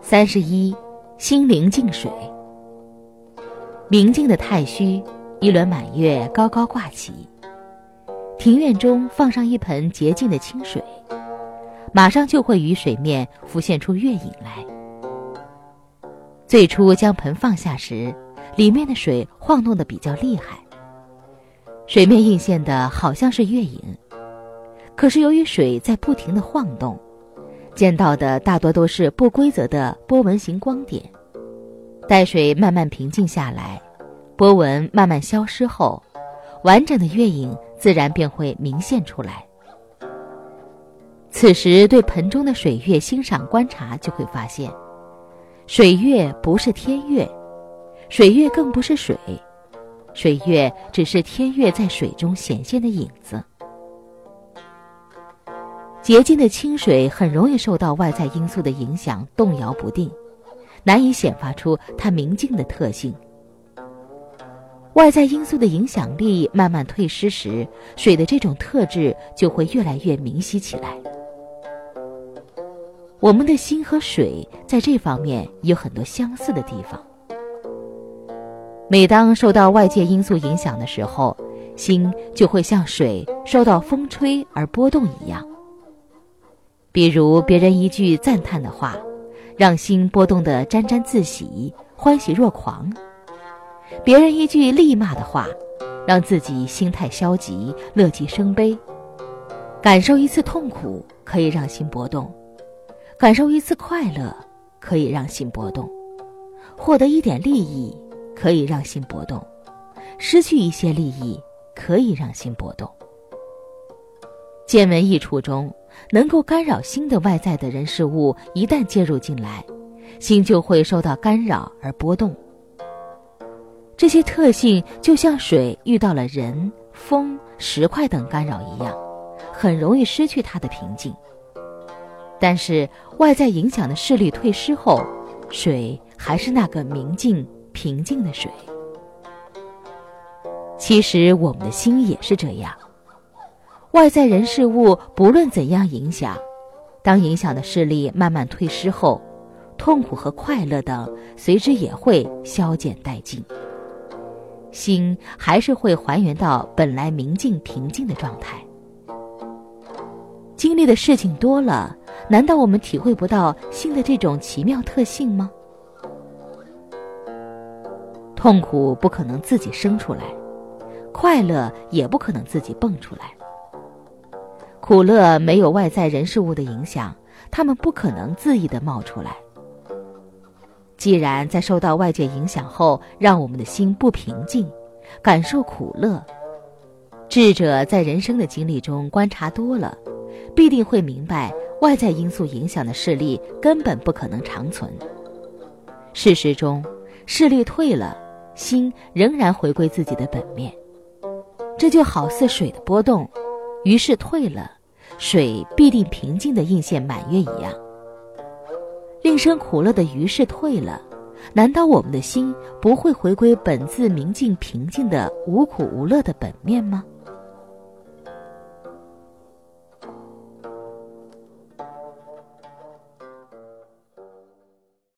三十一，心灵净水。明净的太虚，一轮满月高高挂起。庭院中放上一盆洁净的清水，马上就会与水面浮现出月影来。最初将盆放下时，里面的水晃动的比较厉害，水面映现的好像是月影。可是由于水在不停的晃动，见到的大多都是不规则的波纹形光点。待水慢慢平静下来，波纹慢慢消失后，完整的月影。自然便会明现出来。此时对盆中的水月欣赏观察，就会发现，水月不是天月，水月更不是水，水月只是天月在水中显现的影子。洁净的清水很容易受到外在因素的影响，动摇不定，难以显发出它明净的特性。外在因素的影响力慢慢退失时，水的这种特质就会越来越明晰起来。我们的心和水在这方面有很多相似的地方。每当受到外界因素影响的时候，心就会像水受到风吹而波动一样。比如别人一句赞叹的话，让心波动得沾沾自喜、欢喜若狂。别人一句厉骂的话，让自己心态消极、乐极生悲；感受一次痛苦，可以让心波动；感受一次快乐，可以让心波动；获得一点利益，可以让心波动；失去一些利益，可以让心波动。见闻一处中，能够干扰心的外在的人事物，一旦介入进来，心就会受到干扰而波动。这些特性就像水遇到了人、风、石块等干扰一样，很容易失去它的平静。但是外在影响的势力退失后，水还是那个明净、平静的水。其实我们的心也是这样，外在人事物不论怎样影响，当影响的势力慢慢退失后，痛苦和快乐等随之也会消减殆尽。心还是会还原到本来明净平静的状态。经历的事情多了，难道我们体会不到心的这种奇妙特性吗？痛苦不可能自己生出来，快乐也不可能自己蹦出来。苦乐没有外在人事物的影响，他们不可能恣意的冒出来。既然在受到外界影响后，让我们的心不平静，感受苦乐，智者在人生的经历中观察多了，必定会明白外在因素影响的势力根本不可能长存。事实中，势力退了，心仍然回归自己的本面，这就好似水的波动，于是退了，水必定平静的映现满月一样。令生苦乐的余是退了，难道我们的心不会回归本自明净平静的无苦无乐的本面吗？